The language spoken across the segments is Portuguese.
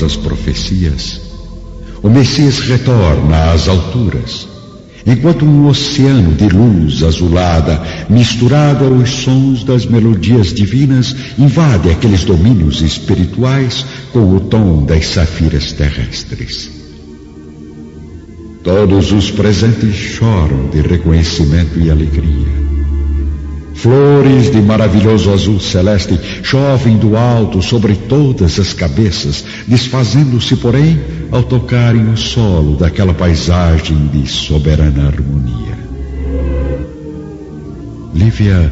grandiosas profecias. O Messias retorna às alturas, enquanto um oceano de luz azulada, misturado aos sons das melodias divinas, invade aqueles domínios espirituais com o tom das safiras terrestres. Todos os presentes choram de reconhecimento e alegria. Flores de maravilhoso azul celeste chovem do alto sobre todas as cabeças, desfazendo-se, porém, ao tocarem o solo daquela paisagem de soberana harmonia. Lívia,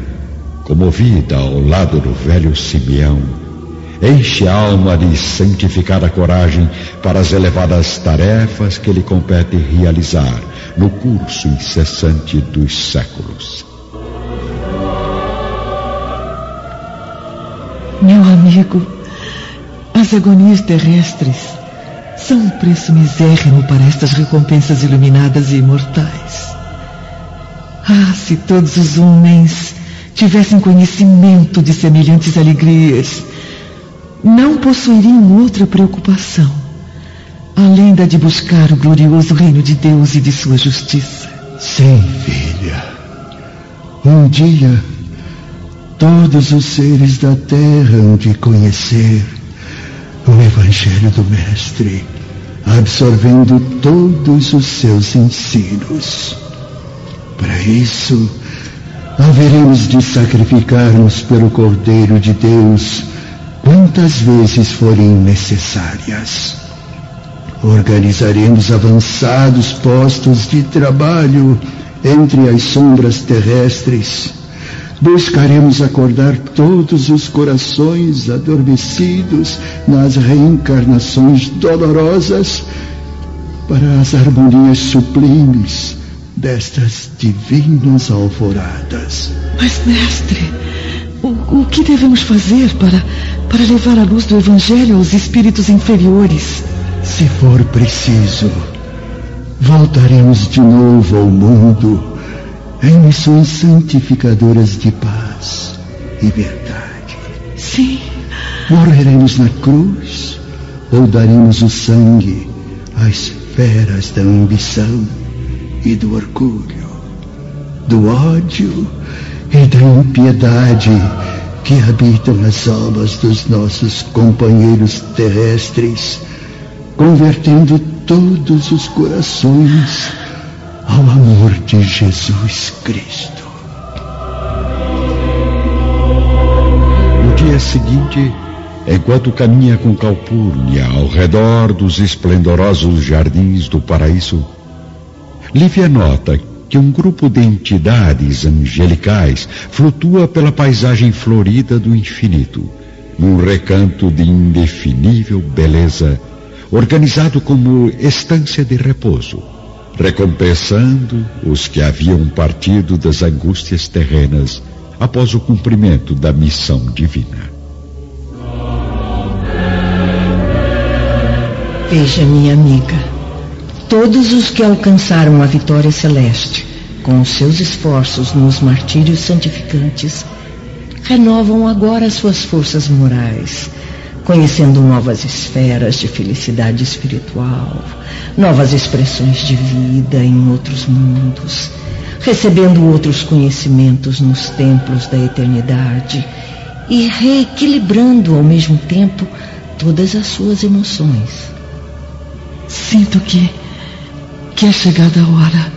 comovida ao lado do velho Simeão, enche a alma de santificada coragem para as elevadas tarefas que lhe compete realizar no curso incessante dos séculos. Meu amigo, as agonias terrestres são um preço misérrimo para estas recompensas iluminadas e imortais. Ah, se todos os homens tivessem conhecimento de semelhantes alegrias, não possuiriam outra preocupação, além da de buscar o glorioso reino de Deus e de sua justiça. Sim, filha. Um dia Todos os seres da terra hão de conhecer o Evangelho do Mestre, absorvendo todos os seus ensinos. Para isso, haveremos de sacrificar-nos pelo Cordeiro de Deus quantas vezes forem necessárias. Organizaremos avançados postos de trabalho entre as sombras terrestres Buscaremos acordar todos os corações adormecidos nas reencarnações dolorosas para as harmonias sublimes destas divinas alvoradas. Mas, mestre, o, o que devemos fazer para, para levar a luz do Evangelho aos espíritos inferiores? Se for preciso, voltaremos de novo ao mundo em missões santificadoras de paz e verdade. Sim. Morreremos na cruz ou daremos o sangue às feras da ambição e do orgulho, do ódio e da impiedade que habitam as almas dos nossos companheiros terrestres, convertendo todos os corações ao amor de Jesus Cristo. No dia seguinte, enquanto caminha com Calpurnia ao redor dos esplendorosos jardins do paraíso, Lívia nota que um grupo de entidades angelicais flutua pela paisagem florida do infinito, num recanto de indefinível beleza, organizado como estância de repouso recompensando os que haviam partido das angústias terrenas após o cumprimento da missão divina. Veja, minha amiga, todos os que alcançaram a vitória celeste com os seus esforços nos martírios santificantes renovam agora suas forças morais conhecendo novas esferas de felicidade espiritual, novas expressões de vida em outros mundos, recebendo outros conhecimentos nos templos da eternidade e reequilibrando ao mesmo tempo todas as suas emoções. Sinto que que é chegada a hora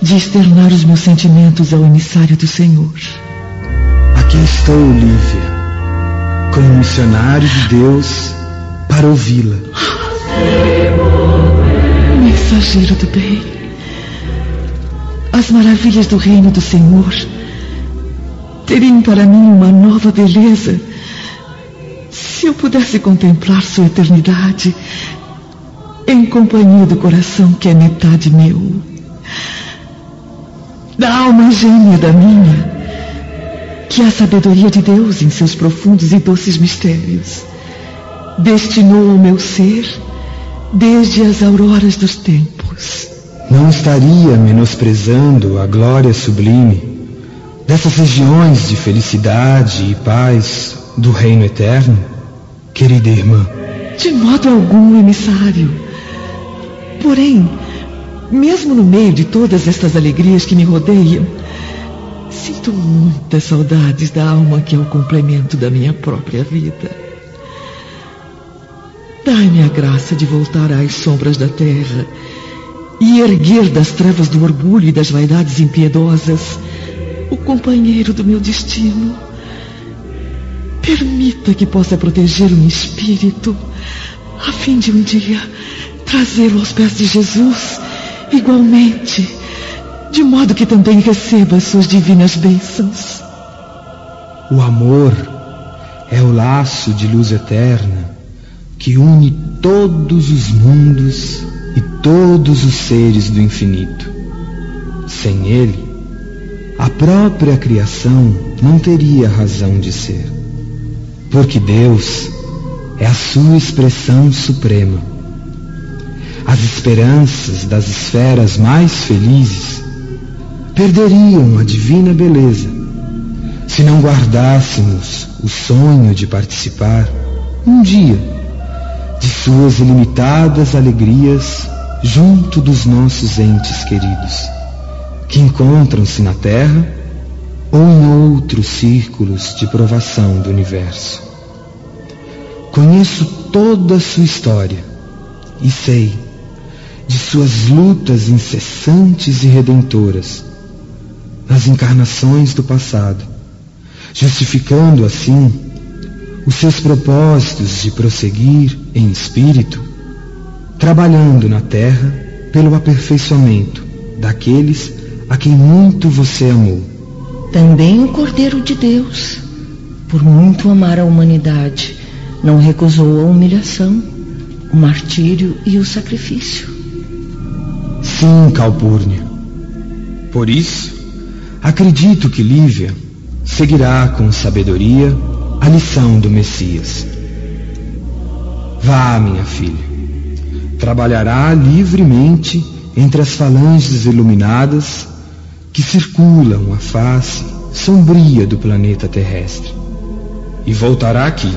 de externar os meus sentimentos ao emissário do Senhor. Aqui estou, Lívia como missionário de Deus para ouvi-la. Mensageiro do bem, as maravilhas do reino do Senhor teriam para mim uma nova beleza se eu pudesse contemplar sua eternidade em companhia do coração que é metade meu, da alma gêmea da minha que a sabedoria de Deus, em seus profundos e doces mistérios, destinou ao meu ser desde as auroras dos tempos. Não estaria menosprezando a glória sublime dessas regiões de felicidade e paz do reino eterno, querida irmã? De modo algum, emissário. Porém, mesmo no meio de todas estas alegrias que me rodeiam, sinto muitas saudades da alma que é o complemento da minha própria vida. Dai-me a graça de voltar às sombras da terra e erguer das trevas do orgulho e das vaidades impiedosas o companheiro do meu destino. Permita que possa proteger o espírito, a fim de um dia trazê-lo aos pés de Jesus, igualmente, de modo que também receba suas divinas bênçãos. O amor é o laço de luz eterna que une todos os mundos e todos os seres do infinito. Sem ele, a própria criação não teria razão de ser, porque Deus é a sua expressão suprema. As esperanças das esferas mais felizes perderiam a divina beleza se não guardássemos o sonho de participar um dia de suas ilimitadas alegrias junto dos nossos entes queridos, que encontram-se na Terra ou em outros círculos de provação do universo. Conheço toda a sua história e sei de suas lutas incessantes e redentoras nas encarnações do passado, justificando assim os seus propósitos de prosseguir em espírito, trabalhando na terra pelo aperfeiçoamento daqueles a quem muito você amou. Também o Cordeiro de Deus, por muito amar a humanidade, não recusou a humilhação, o martírio e o sacrifício. Sim, Calpurnia. Por isso, acredito que Lívia seguirá com sabedoria a lição do Messias. Vá, minha filha, trabalhará livremente entre as falanges iluminadas que circulam a face sombria do planeta terrestre. E voltará aqui,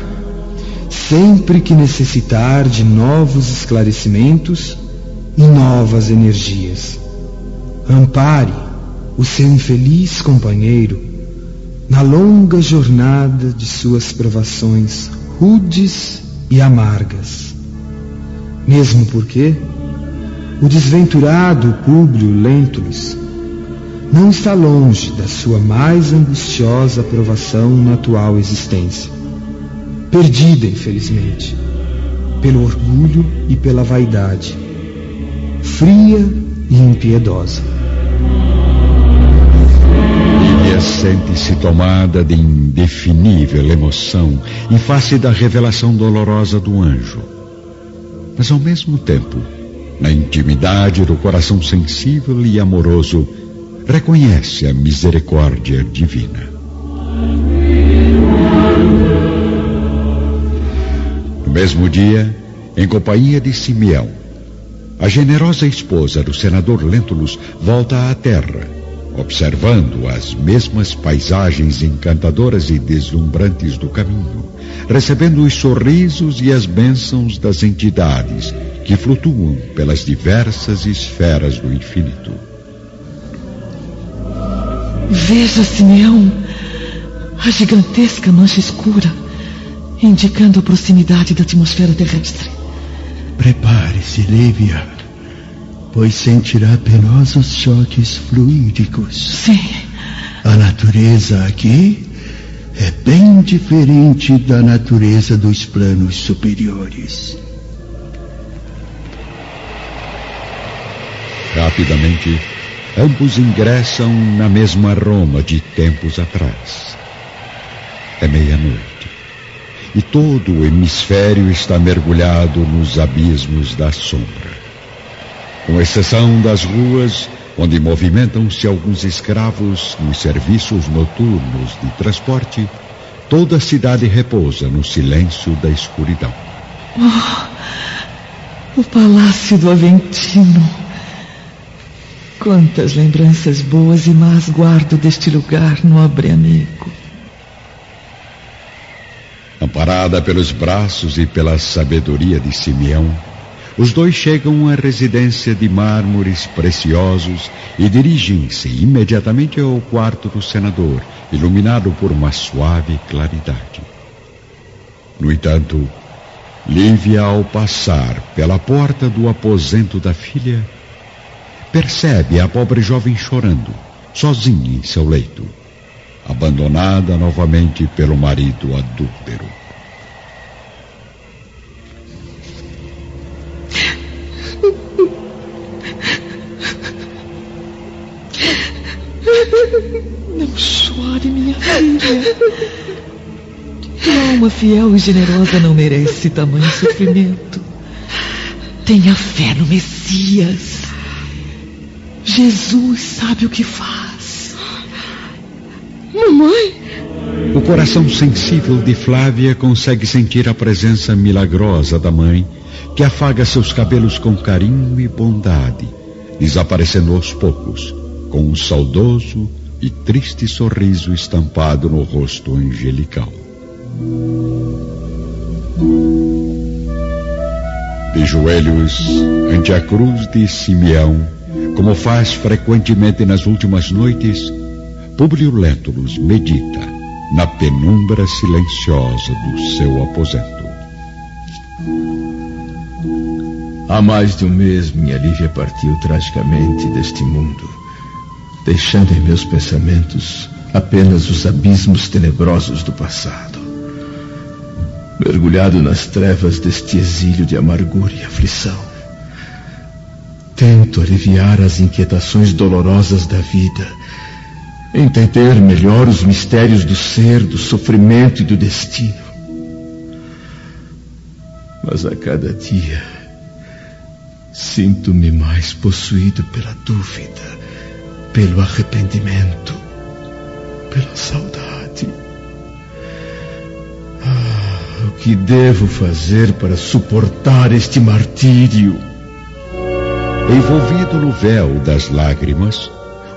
sempre que necessitar de novos esclarecimentos e novas energias. Ampare o seu infeliz companheiro na longa jornada de suas provações rudes e amargas. Mesmo porque o desventurado Públio Lentulus não está longe da sua mais angustiosa provação na atual existência, perdida, infelizmente, pelo orgulho e pela vaidade, fria e impiedosa sente-se tomada de indefinível emoção em face da revelação dolorosa do anjo. Mas ao mesmo tempo, na intimidade do coração sensível e amoroso, reconhece a misericórdia divina. No mesmo dia, em companhia de Simeão, a generosa esposa do senador Lentulus volta à terra observando as mesmas paisagens encantadoras e deslumbrantes do caminho, recebendo os sorrisos e as bênçãos das entidades que flutuam pelas diversas esferas do infinito. Veja, Simeão, a gigantesca mancha escura, indicando a proximidade da atmosfera terrestre. Prepare-se, Lívia pois sentirá penosos choques fluídicos. Sim. A natureza aqui é bem diferente da natureza dos planos superiores. Rapidamente, ambos ingressam na mesma Roma de tempos atrás. É meia-noite e todo o hemisfério está mergulhado nos abismos da sombra com exceção das ruas onde movimentam-se alguns escravos nos serviços noturnos de transporte, toda a cidade repousa no silêncio da escuridão. Oh, o Palácio do Aventino. Quantas lembranças boas e más guardo deste lugar, nobre amigo. Amparada pelos braços e pela sabedoria de Simeão, os dois chegam à residência de mármores preciosos e dirigem-se imediatamente ao quarto do senador, iluminado por uma suave claridade. No entanto, Lívia, ao passar pela porta do aposento da filha, percebe a pobre jovem chorando, sozinha em seu leito, abandonada novamente pelo marido adúltero. Fiel e generosa não merece tamanho sofrimento. Tenha fé no Messias. Jesus sabe o que faz. Mamãe! O coração sensível de Flávia consegue sentir a presença milagrosa da mãe, que afaga seus cabelos com carinho e bondade, desaparecendo aos poucos, com um saudoso e triste sorriso estampado no rosto angelical. De joelhos ante a cruz de Simeão, como faz frequentemente nas últimas noites, Publio Lentulus medita na penumbra silenciosa do seu aposento. Há mais de um mês, minha Lívia partiu tragicamente deste mundo, deixando em meus pensamentos apenas os abismos tenebrosos do passado. Mergulhado nas trevas deste exílio de amargura e aflição, tento aliviar as inquietações dolorosas da vida, entender melhor os mistérios do ser, do sofrimento e do destino. Mas a cada dia sinto-me mais possuído pela dúvida, pelo arrependimento, pela saudade. O que devo fazer para suportar este martírio? Envolvido no véu das lágrimas,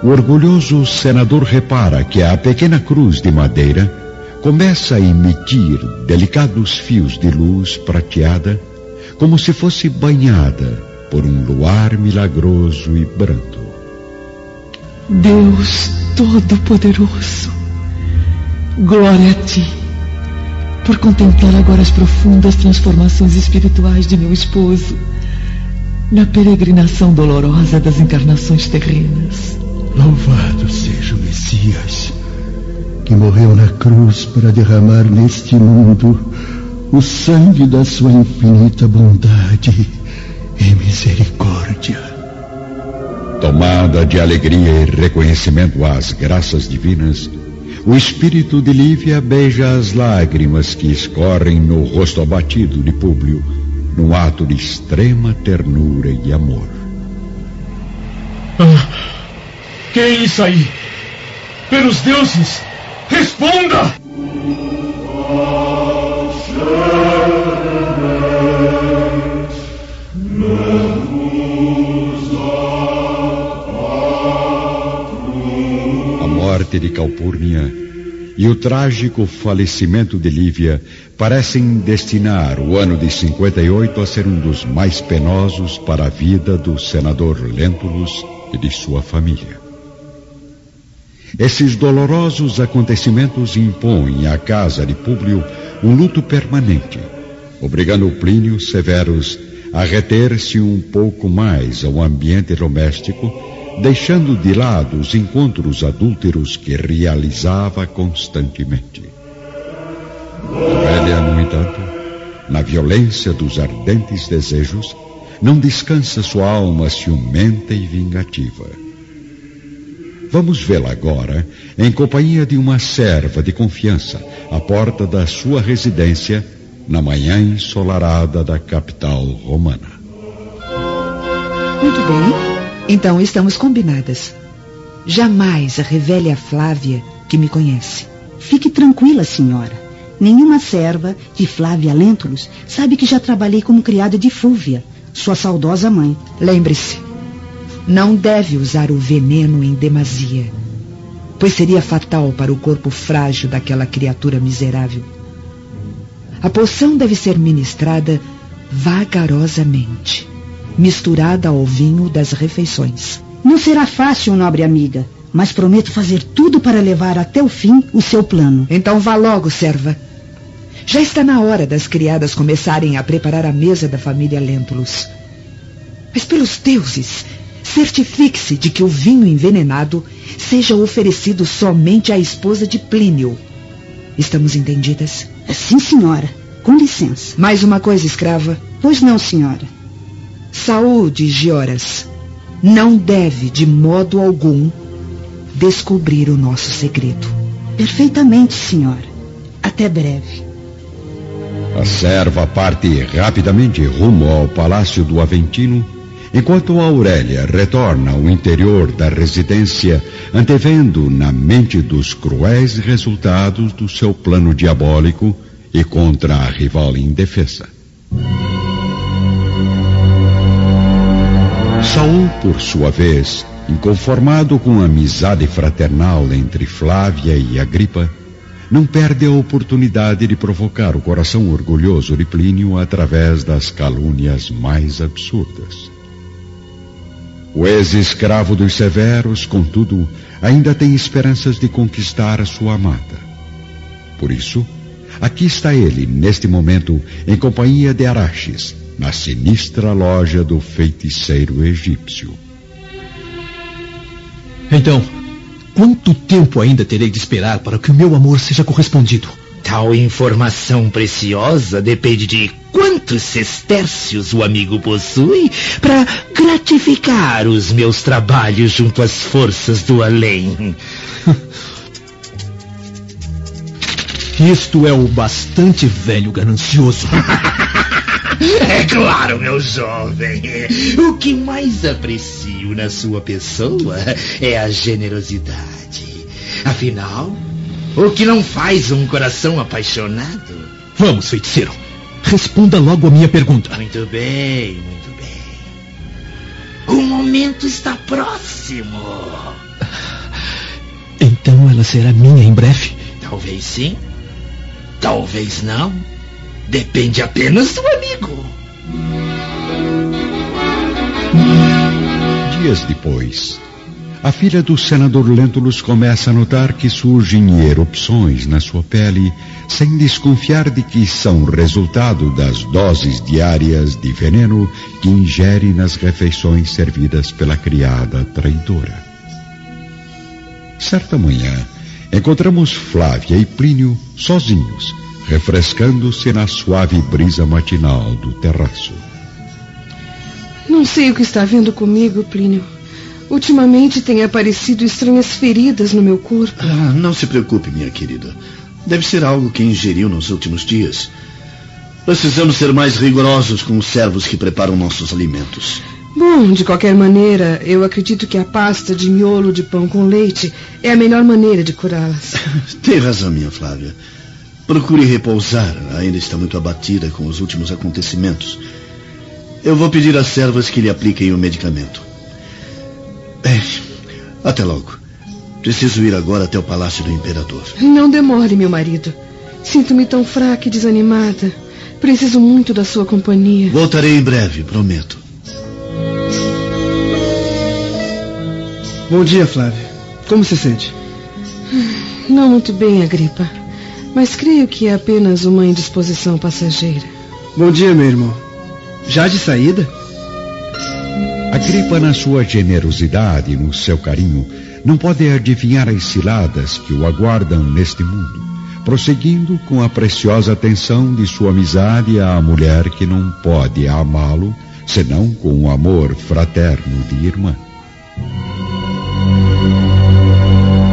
o orgulhoso senador repara que a pequena cruz de madeira começa a emitir delicados fios de luz prateada, como se fosse banhada por um luar milagroso e brando. Deus Todo-Poderoso, glória a Ti, por contemplar agora as profundas transformações espirituais de meu esposo na peregrinação dolorosa das encarnações terrenas. Louvado seja o Messias, que morreu na cruz para derramar neste mundo o sangue da sua infinita bondade e misericórdia. Tomada de alegria e reconhecimento às graças divinas, o espírito de Lívia beija as lágrimas que escorrem no rosto abatido de Públio, num ato de extrema ternura e amor. Ah, que é isso aí? Pelos deuses, responda! Morte de Calpurnia e o trágico falecimento de Lívia parecem destinar o ano de 58 a ser um dos mais penosos para a vida do senador Lentulus e de sua família. Esses dolorosos acontecimentos impõem à casa de Públio um luto permanente, obrigando Plínio Severus a reter-se um pouco mais ao ambiente doméstico deixando de lado os encontros adúlteros que realizava constantemente. Velha, no entanto, na violência dos ardentes desejos, não descansa sua alma ciumenta e vingativa. Vamos vê-la agora em companhia de uma serva de confiança à porta da sua residência na manhã ensolarada da capital romana. Muito bem. Então estamos combinadas. Jamais a revele a Flávia que me conhece. Fique tranquila, senhora. Nenhuma serva de Flávia Lentulus sabe que já trabalhei como criada de Fúvia, sua saudosa mãe. Lembre-se, não deve usar o veneno em demasia, pois seria fatal para o corpo frágil daquela criatura miserável. A poção deve ser ministrada vagarosamente, misturada ao vinho das refeições. Não será fácil, nobre amiga, mas prometo fazer tudo para levar até o fim o seu plano. Então vá logo, serva. Já está na hora das criadas começarem a preparar a mesa da família Lentulus. Mas pelos deuses, certifique-se de que o vinho envenenado seja oferecido somente à esposa de Plínio. Estamos entendidas? Sim, senhora. Com licença. Mais uma coisa, escrava. Pois não, senhora. Saúde, Gioras. Não deve, de modo algum, descobrir o nosso segredo. Perfeitamente, senhora. Até breve. A serva parte rapidamente rumo ao palácio do Aventino, enquanto Aurélia retorna ao interior da residência, antevendo na mente dos cruéis resultados do seu plano diabólico e contra a rival indefesa. Saul, por sua vez, inconformado com a amizade fraternal entre Flávia e Agripa, não perde a oportunidade de provocar o coração orgulhoso de Plínio através das calúnias mais absurdas. O ex-escravo dos severos, contudo, ainda tem esperanças de conquistar sua amada. Por isso, aqui está ele, neste momento, em companhia de Araxes, na sinistra loja do feiticeiro egípcio. Então, quanto tempo ainda terei de esperar para que o meu amor seja correspondido? Tal informação preciosa depende de quantos sestércios o amigo possui para gratificar os meus trabalhos junto às forças do além. Isto é o bastante velho ganancioso. É claro, meu jovem. O que mais aprecio na sua pessoa é a generosidade. Afinal, o que não faz um coração apaixonado? Vamos, feiticeiro. Responda logo a minha pergunta. Muito bem, muito bem. O momento está próximo. Então ela será minha em breve? Talvez sim. Talvez não. Depende apenas do amigo. Dias depois, a filha do senador Lentulus começa a notar que surgem erupções na sua pele, sem desconfiar de que são resultado das doses diárias de veneno que ingere nas refeições servidas pela criada traidora. Certa manhã, encontramos Flávia e Plínio sozinhos, refrescando-se na suave brisa matinal do terraço. Não sei o que está vendo comigo, Plínio. Ultimamente têm aparecido estranhas feridas no meu corpo. Ah, não se preocupe, minha querida. Deve ser algo que ingeriu nos últimos dias. Precisamos ser mais rigorosos com os servos que preparam nossos alimentos. Bom, de qualquer maneira, eu acredito que a pasta de miolo de pão com leite é a melhor maneira de curá-las. Tem razão, minha Flávia. Procure repousar. Ainda está muito abatida com os últimos acontecimentos. Eu vou pedir às servas que lhe apliquem o medicamento. Bem, até logo. Preciso ir agora até o palácio do imperador. Não demore, meu marido. Sinto-me tão fraca e desanimada. Preciso muito da sua companhia. Voltarei em breve, prometo. Bom dia, Flávia. Como se sente? Não muito bem, Agripa. Mas creio que é apenas uma indisposição passageira. Bom dia, meu irmão. Já de saída? Agripa, na sua generosidade e no seu carinho, não pode adivinhar as ciladas que o aguardam neste mundo, prosseguindo com a preciosa atenção de sua amizade à mulher que não pode amá-lo, senão com o amor fraterno de irmã.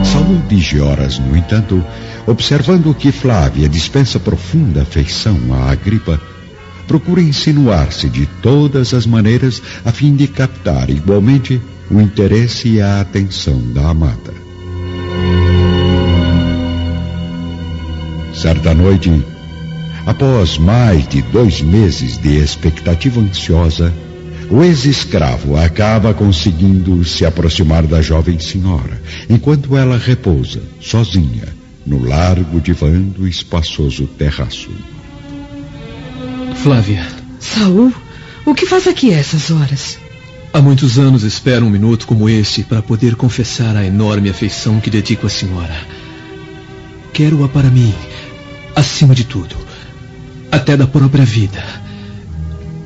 Saúl de Gioras, no entanto, observando que Flávia dispensa profunda afeição a Agripa, procura insinuar-se de todas as maneiras a fim de captar igualmente o interesse e a atenção da amada. Certa noite, após mais de dois meses de expectativa ansiosa, o ex-escravo acaba conseguindo se aproximar da jovem senhora, enquanto ela repousa, sozinha, no largo divã do espaçoso terraço. Flávia. Saul, o que faz aqui a essas horas? Há muitos anos espero um minuto como este para poder confessar a enorme afeição que dedico à senhora. Quero-a para mim, acima de tudo, até da própria vida.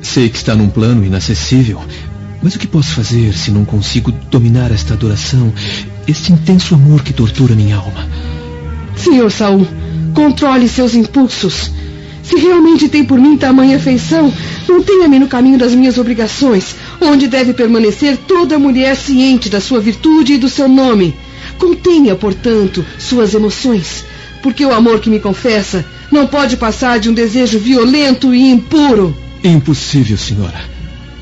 Sei que está num plano inacessível, mas o que posso fazer se não consigo dominar esta adoração, este intenso amor que tortura minha alma? Senhor Saul, controle seus impulsos. Se realmente tem por mim tamanha afeição, mantenha-me no caminho das minhas obrigações, onde deve permanecer toda mulher ciente da sua virtude e do seu nome. Contenha, portanto, suas emoções, porque o amor que me confessa não pode passar de um desejo violento e impuro. Impossível, senhora.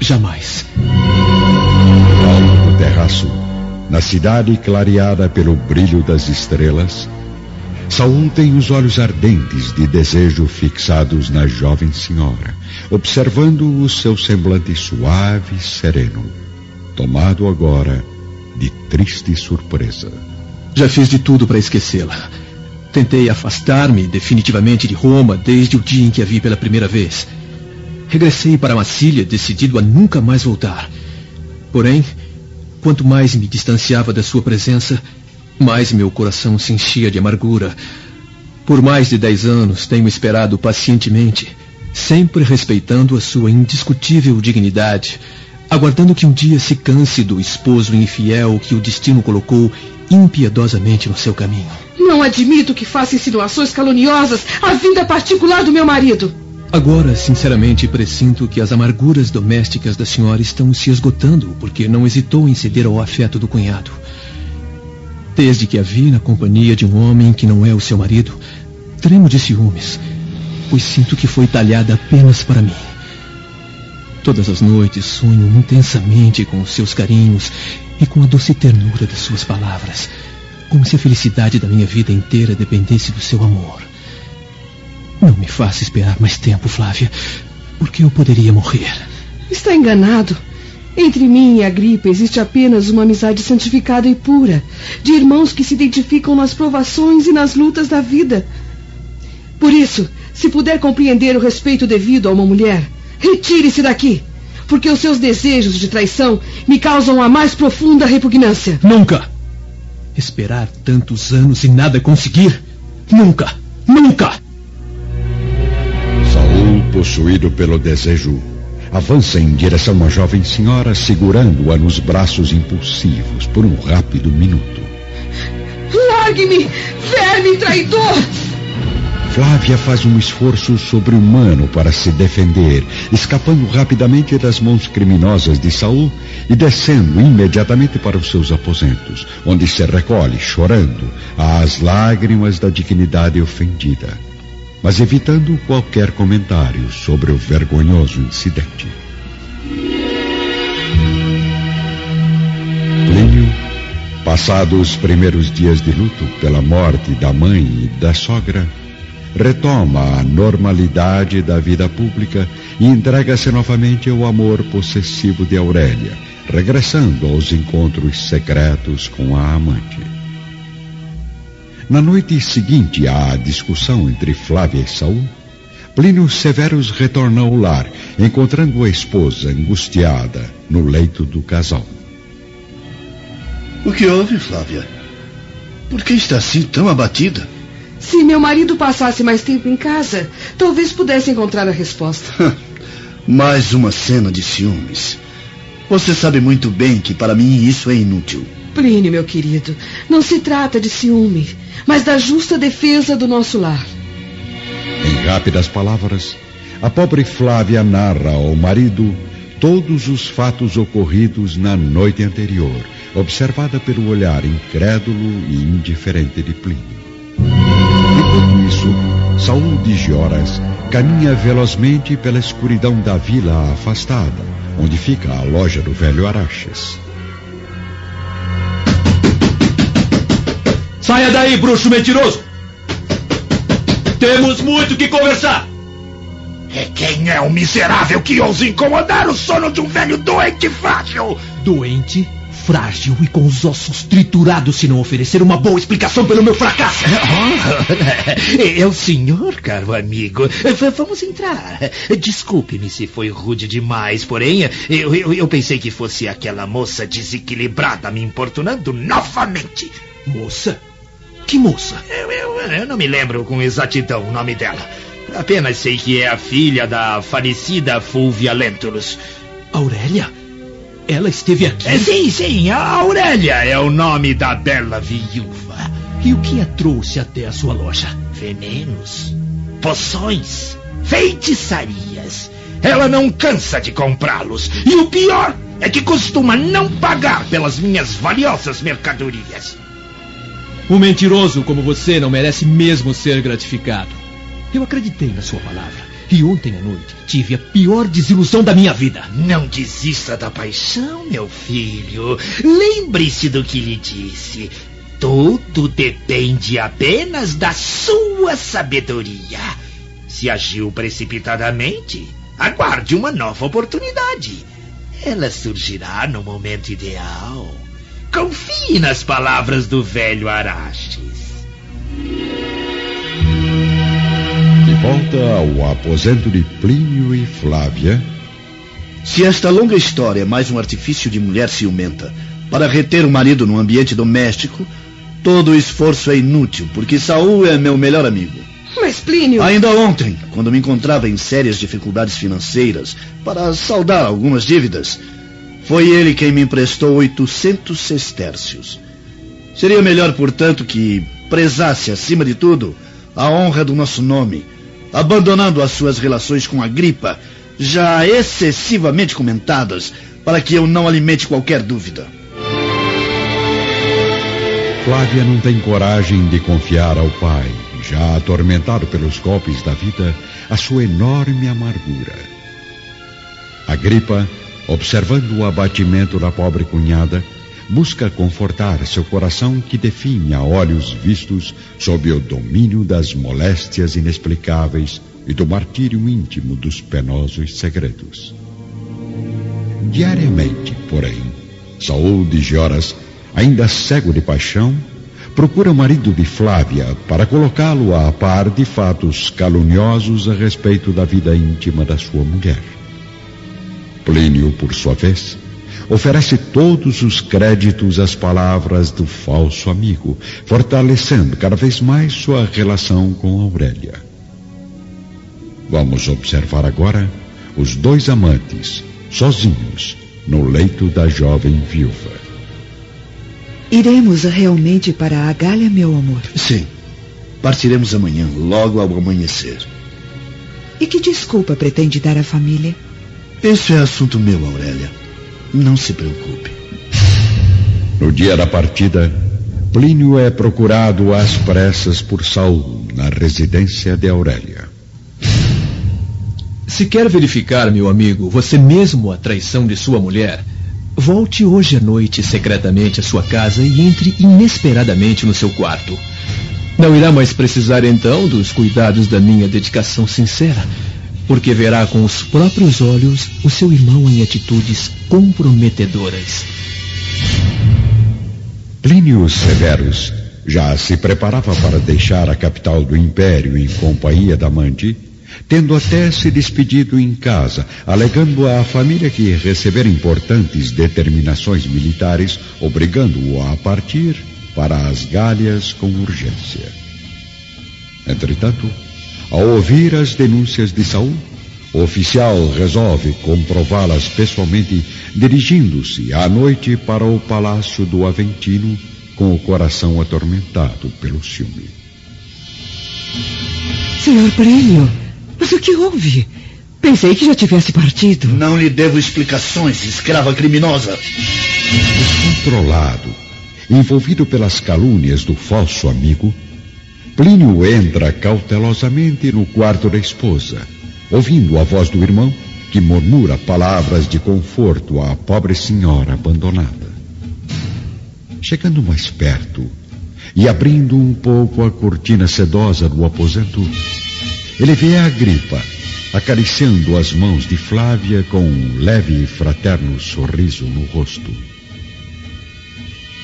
Jamais. Alto do terraço, na cidade clareada pelo brilho das estrelas, Saul tem os olhos ardentes de desejo fixados na jovem senhora, observando o seu semblante suave e sereno, tomado agora de triste surpresa. Já fiz de tudo para esquecê-la. Tentei afastar-me definitivamente de Roma desde o dia em que a vi pela primeira vez. Regressei para Massília decidido a nunca mais voltar. Porém, quanto mais me distanciava da sua presença, mais meu coração se enchia de amargura. Por mais de dez anos tenho esperado pacientemente, sempre respeitando a sua indiscutível dignidade, aguardando que um dia se canse do esposo infiel que o destino colocou impiedosamente no seu caminho. Não admito que faça insinuações caluniosas à vida particular do meu marido. Agora, sinceramente, pressinto que as amarguras domésticas da senhora estão se esgotando, porque não hesitou em ceder ao afeto do cunhado. Desde que a vi na companhia de um homem que não é o seu marido, tremo de ciúmes, pois sinto que foi talhada apenas para mim. Todas as noites sonho intensamente com os seus carinhos e com a doce ternura das suas palavras, como se a felicidade da minha vida inteira dependesse do seu amor. Não me faça esperar mais tempo, Flávia, porque eu poderia morrer. Está enganado. Entre mim e a gripe existe apenas uma amizade santificada e pura, de irmãos que se identificam nas provações e nas lutas da vida. Por isso, se puder compreender o respeito devido a uma mulher, retire-se daqui, porque os seus desejos de traição me causam a mais profunda repugnância. Nunca! Esperar tantos anos e nada conseguir? Nunca! Nunca! Saul, possuído pelo desejo, avança em direção à jovem senhora, segurando-a nos braços impulsivos por um rápido minuto. Largue-me, verme traidor! Flávia faz um esforço sobre-humano para se defender, escapando rapidamente das mãos criminosas de Saul e descendo imediatamente para os seus aposentos, onde se recolhe, chorando, às lágrimas da dignidade ofendida mas evitando qualquer comentário sobre o vergonhoso incidente. Plínio, passados os primeiros dias de luto pela morte da mãe e da sogra, retoma a normalidade da vida pública e entrega-se novamente ao amor possessivo de Aurélia, regressando aos encontros secretos com a amante. Na noite seguinte à discussão entre Flávia e Saul, Plínio Severus retorna ao lar, encontrando a esposa angustiada no leito do casal. O que houve, Flávia? Por que está assim tão abatida? Se meu marido passasse mais tempo em casa, talvez pudesse encontrar a resposta. mais uma cena de ciúmes. Você sabe muito bem que para mim isso é inútil. Plínio, meu querido, não se trata de ciúme, mas da justa defesa do nosso lar. Em rápidas palavras, a pobre Flávia narra ao marido todos os fatos ocorridos na noite anterior, observada pelo olhar incrédulo e indiferente de Plínio. Enquanto isso, Saul de Gioras caminha velozmente pela escuridão da vila afastada, onde fica a loja do velho Araxes. Saia daí, bruxo mentiroso! Temos muito que conversar! É quem é o miserável que ousa incomodar o sono de um velho doente frágil? Doente? frágil e com os ossos triturados se não oferecer uma boa explicação pelo meu fracasso. é o senhor, caro amigo. Vamos entrar. Desculpe-me se foi rude demais, porém, eu, eu, eu pensei que fosse aquela moça desequilibrada me importunando novamente. Moça? Que moça? Eu, eu, eu não me lembro com exatidão o nome dela. Apenas sei que é a filha da falecida Fulvia Lentulus. Aurélia? Ela esteve aqui? É, sim, sim, a Aurélia é o nome da bela viúva. E o que a trouxe até a sua loja? Venenos, poções, feitiçarias. Ela não cansa de comprá-los. E o pior é que costuma não pagar pelas minhas valiosas mercadorias. Um mentiroso como você não merece mesmo ser gratificado. Eu acreditei na sua palavra. E ontem à noite tive a pior desilusão da minha vida. Não desista da paixão, meu filho. Lembre-se do que lhe disse. Tudo depende apenas da sua sabedoria. Se agiu precipitadamente, aguarde uma nova oportunidade. Ela surgirá no momento ideal. Confie nas palavras do velho Arastes. De volta ao aposento de Plínio e Flávia. Se esta longa história é mais um artifício de mulher ciumenta para reter o marido no ambiente doméstico, todo o esforço é inútil, porque Saul é meu melhor amigo. Mas, Plínio. Ainda ontem, quando me encontrava em sérias dificuldades financeiras para saldar algumas dívidas, foi ele quem me emprestou 800 sestércios. Seria melhor, portanto, que prezasse, acima de tudo, a honra do nosso nome, abandonando as suas relações com a gripa, já excessivamente comentadas, para que eu não alimente qualquer dúvida. Flávia não tem coragem de confiar ao pai, já atormentado pelos golpes da vida, a sua enorme amargura. A gripa, observando o abatimento da pobre cunhada, busca confortar seu coração que definha a olhos vistos sob o domínio das moléstias inexplicáveis e do martírio íntimo dos penosos segredos. Diariamente, porém, Saul de Joras, ainda cego de paixão, procura o marido de Flávia para colocá-lo a par de fatos caluniosos a respeito da vida íntima da sua mulher. Plínio, por sua vez, oferece todos os créditos às palavras do falso amigo, fortalecendo cada vez mais sua relação com Aurélia. Vamos observar agora os dois amantes, sozinhos, no leito da jovem viúva. Iremos realmente para a Gália, meu amor? Sim. Partiremos amanhã, logo ao amanhecer. E que desculpa pretende dar à família? Isso é assunto meu, Aurélia. Não se preocupe. No dia da partida, Plínio é procurado às pressas por Saul na residência de Aurélia. Se quer verificar, meu amigo, você mesmo a traição de sua mulher, volte hoje à noite secretamente à sua casa e entre inesperadamente no seu quarto. Não irá mais precisar então dos cuidados da minha dedicação sincera, porque verá com os próprios olhos o seu irmão em atitudes comprometedoras. Plínio Severus já se preparava para deixar a capital do império em companhia da Mandi, tendo até se despedido em casa, alegando à família que recebera importantes determinações militares, obrigando-o a partir para as Gálias com urgência. Entretanto, ao ouvir as denúncias de Saul, o oficial resolve comprová-las pessoalmente, dirigindo-se à noite para o palácio do Aventino, com o coração atormentado pelo ciúme. Senhor Prêmio, mas o que houve? Pensei que já tivesse partido. Não lhe devo explicações, escrava criminosa. Descontrolado, envolvido pelas calúnias do falso amigo, Plínio entra cautelosamente no quarto da esposa, ouvindo a voz do irmão que murmura palavras de conforto à pobre senhora abandonada. Chegando mais perto e abrindo um pouco a cortina sedosa do aposento, ele vê a gripa acariciando as mãos de Flávia com um leve e fraterno sorriso no rosto.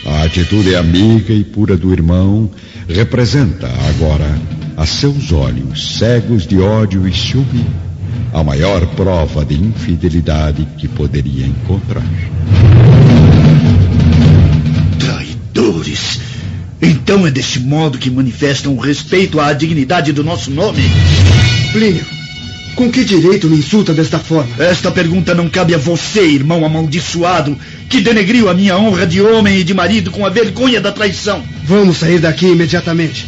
A atitude amiga e pura do irmão representa agora, a seus olhos cegos de ódio e ciúme, a maior prova de infidelidade que poderia encontrar. Traidores! Então é deste modo que manifestam o respeito à dignidade do nosso nome? Plínio, com que direito me insulta desta forma? Esta pergunta não cabe a você, irmão amaldiçoado, que denegriu a minha honra de homem e de marido com a vergonha da traição. Vamos sair daqui imediatamente.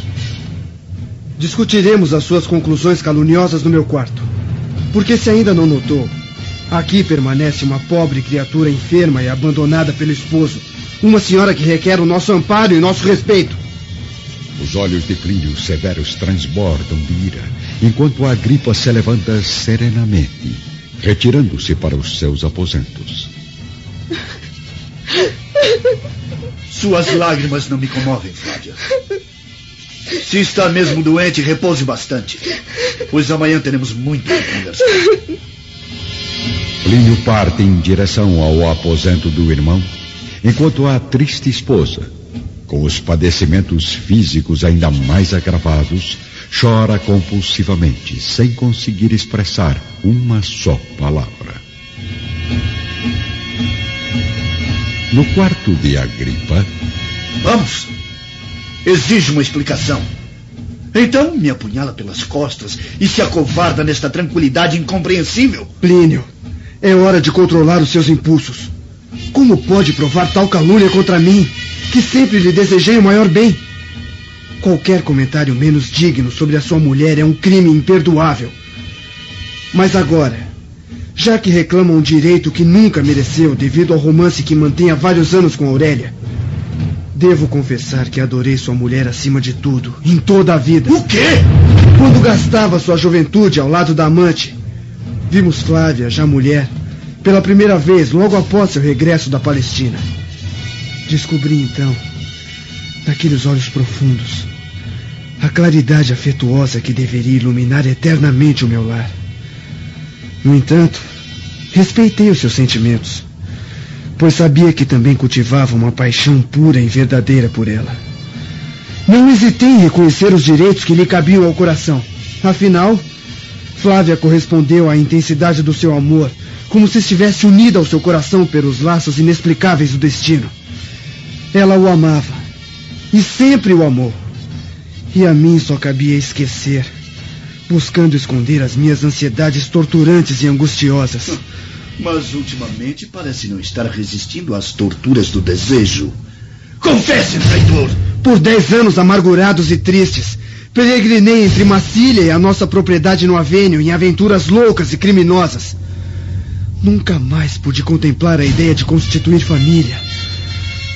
Discutiremos as suas conclusões caluniosas no meu quarto. Porque se ainda não notou, aqui permanece uma pobre criatura enferma e abandonada pelo esposo. Uma senhora que requer o nosso amparo e nosso respeito. Os olhos de Plínio severos transbordam de ira, enquanto a gripa se levanta serenamente, retirando-se para os seus aposentos. Suas lágrimas não me comovem, Flávia. Se está mesmo doente, repouse bastante, pois amanhã teremos muito que conversar. Plínio parte em direção ao aposento do irmão, enquanto a triste esposa, com os padecimentos físicos ainda mais agravados, chora compulsivamente, sem conseguir expressar uma só palavra. No quarto de Agripa. Vamos! Exige uma explicação. Então me apunhala pelas costas e se acovarda nesta tranquilidade incompreensível. Plínio, é hora de controlar os seus impulsos. Como pode provar tal calúnia contra mim, que sempre lhe desejei o maior bem? Qualquer comentário menos digno sobre a sua mulher é um crime imperdoável. Mas agora, já que reclama um direito que nunca mereceu devido ao romance que mantém há vários anos com Aurélia, devo confessar que adorei sua mulher acima de tudo, em toda a vida. O quê? Quando gastava sua juventude ao lado da amante, vimos Flávia, já mulher, pela primeira vez logo após seu regresso da Palestina. Descobri então, naqueles olhos profundos, a claridade afetuosa que deveria iluminar eternamente o meu lar. No entanto, respeitei os seus sentimentos, pois sabia que também cultivava uma paixão pura e verdadeira por ela. Não hesitei em reconhecer os direitos que lhe cabiam ao coração. Afinal, Flávia correspondeu à intensidade do seu amor, como se estivesse unida ao seu coração pelos laços inexplicáveis do destino. Ela o amava, e sempre o amou. E a mim só cabia esquecer, buscando esconder as minhas ansiedades torturantes e angustiosas. Mas ultimamente parece não estar resistindo às torturas do desejo. Confesse, traidor! Por dez anos amargurados e tristes, peregrinei entre Macília e a nossa propriedade no Avênio em aventuras loucas e criminosas. Nunca mais pude contemplar a ideia de constituir família,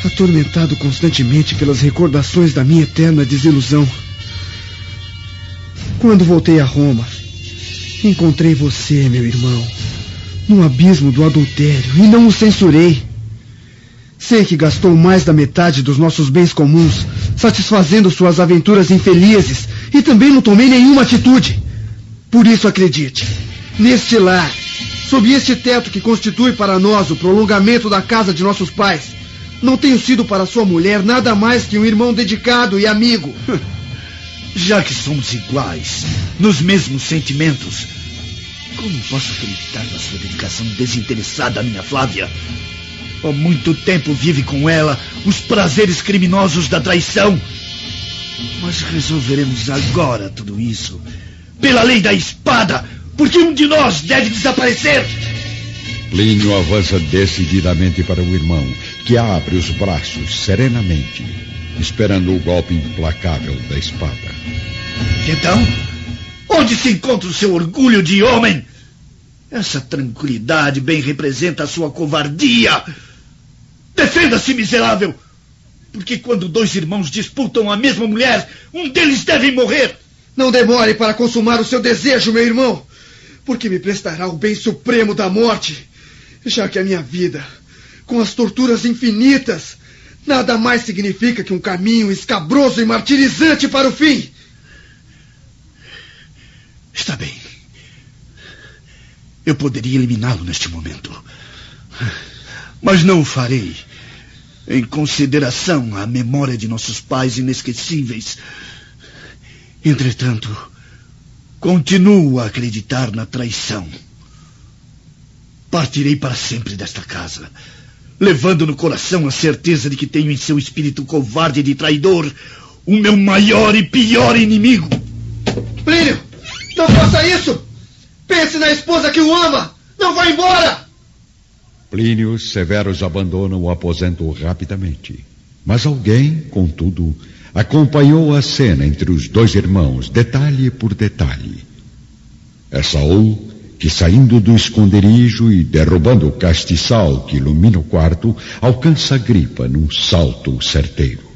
atormentado constantemente pelas recordações da minha eterna desilusão. Quando voltei a Roma, encontrei você, meu irmão, no abismo do adultério e não o censurei. Sei que gastou mais da metade dos nossos bens comuns, satisfazendo suas aventuras infelizes, e também não tomei nenhuma atitude. Por isso acredite, neste lar, sob este teto que constitui para nós o prolongamento da casa de nossos pais, não tenho sido para sua mulher nada mais que um irmão dedicado e amigo. Já que somos iguais, nos mesmos sentimentos, como posso acreditar na sua dedicação desinteressada à minha Flávia? Há muito tempo vive com ela os prazeres criminosos da traição. Mas resolveremos agora tudo isso. Pela lei da espada, porque um de nós deve desaparecer. Plínio avança decididamente para o irmão, que abre os braços serenamente, esperando o golpe implacável da espada. Então, onde se encontra o seu orgulho de homem? Essa tranquilidade bem representa a sua covardia. Defenda-se, miserável! Porque quando dois irmãos disputam a mesma mulher, um deles deve morrer. Não demore para consumar o seu desejo, meu irmão, porque me prestará o bem supremo da morte, já que a minha vida, com as torturas infinitas, nada mais significa que um caminho escabroso e martirizante para o fim. Está bem. Eu poderia eliminá-lo neste momento. Mas não o farei. em consideração à memória de nossos pais inesquecíveis. Entretanto, continuo a acreditar na traição. Partirei para sempre desta casa, levando no coração a certeza de que tenho em seu espírito covarde e traidor o meu maior e pior inimigo. Plínio, não faça isso! Pense na esposa que o ama! Não vá embora! Plínio e Severus abandonam o aposento rapidamente. Mas alguém, contudo, acompanhou a cena entre os dois irmãos, detalhe por detalhe. É Saul que, saindo do esconderijo e derrubando o castiçal que ilumina o quarto, alcança a gripa num salto certeiro.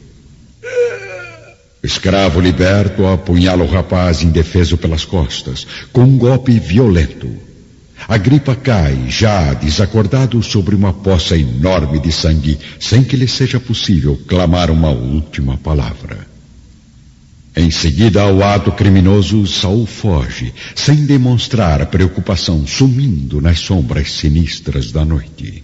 O escravo liberto apunhala o rapaz indefeso pelas costas, com um golpe violento. A gripa cai, já desacordado, sobre uma poça enorme de sangue, sem que lhe seja possível clamar uma última palavra. Em seguida ao ato criminoso, Saul foge, sem demonstrar preocupação, sumindo nas sombras sinistras da noite.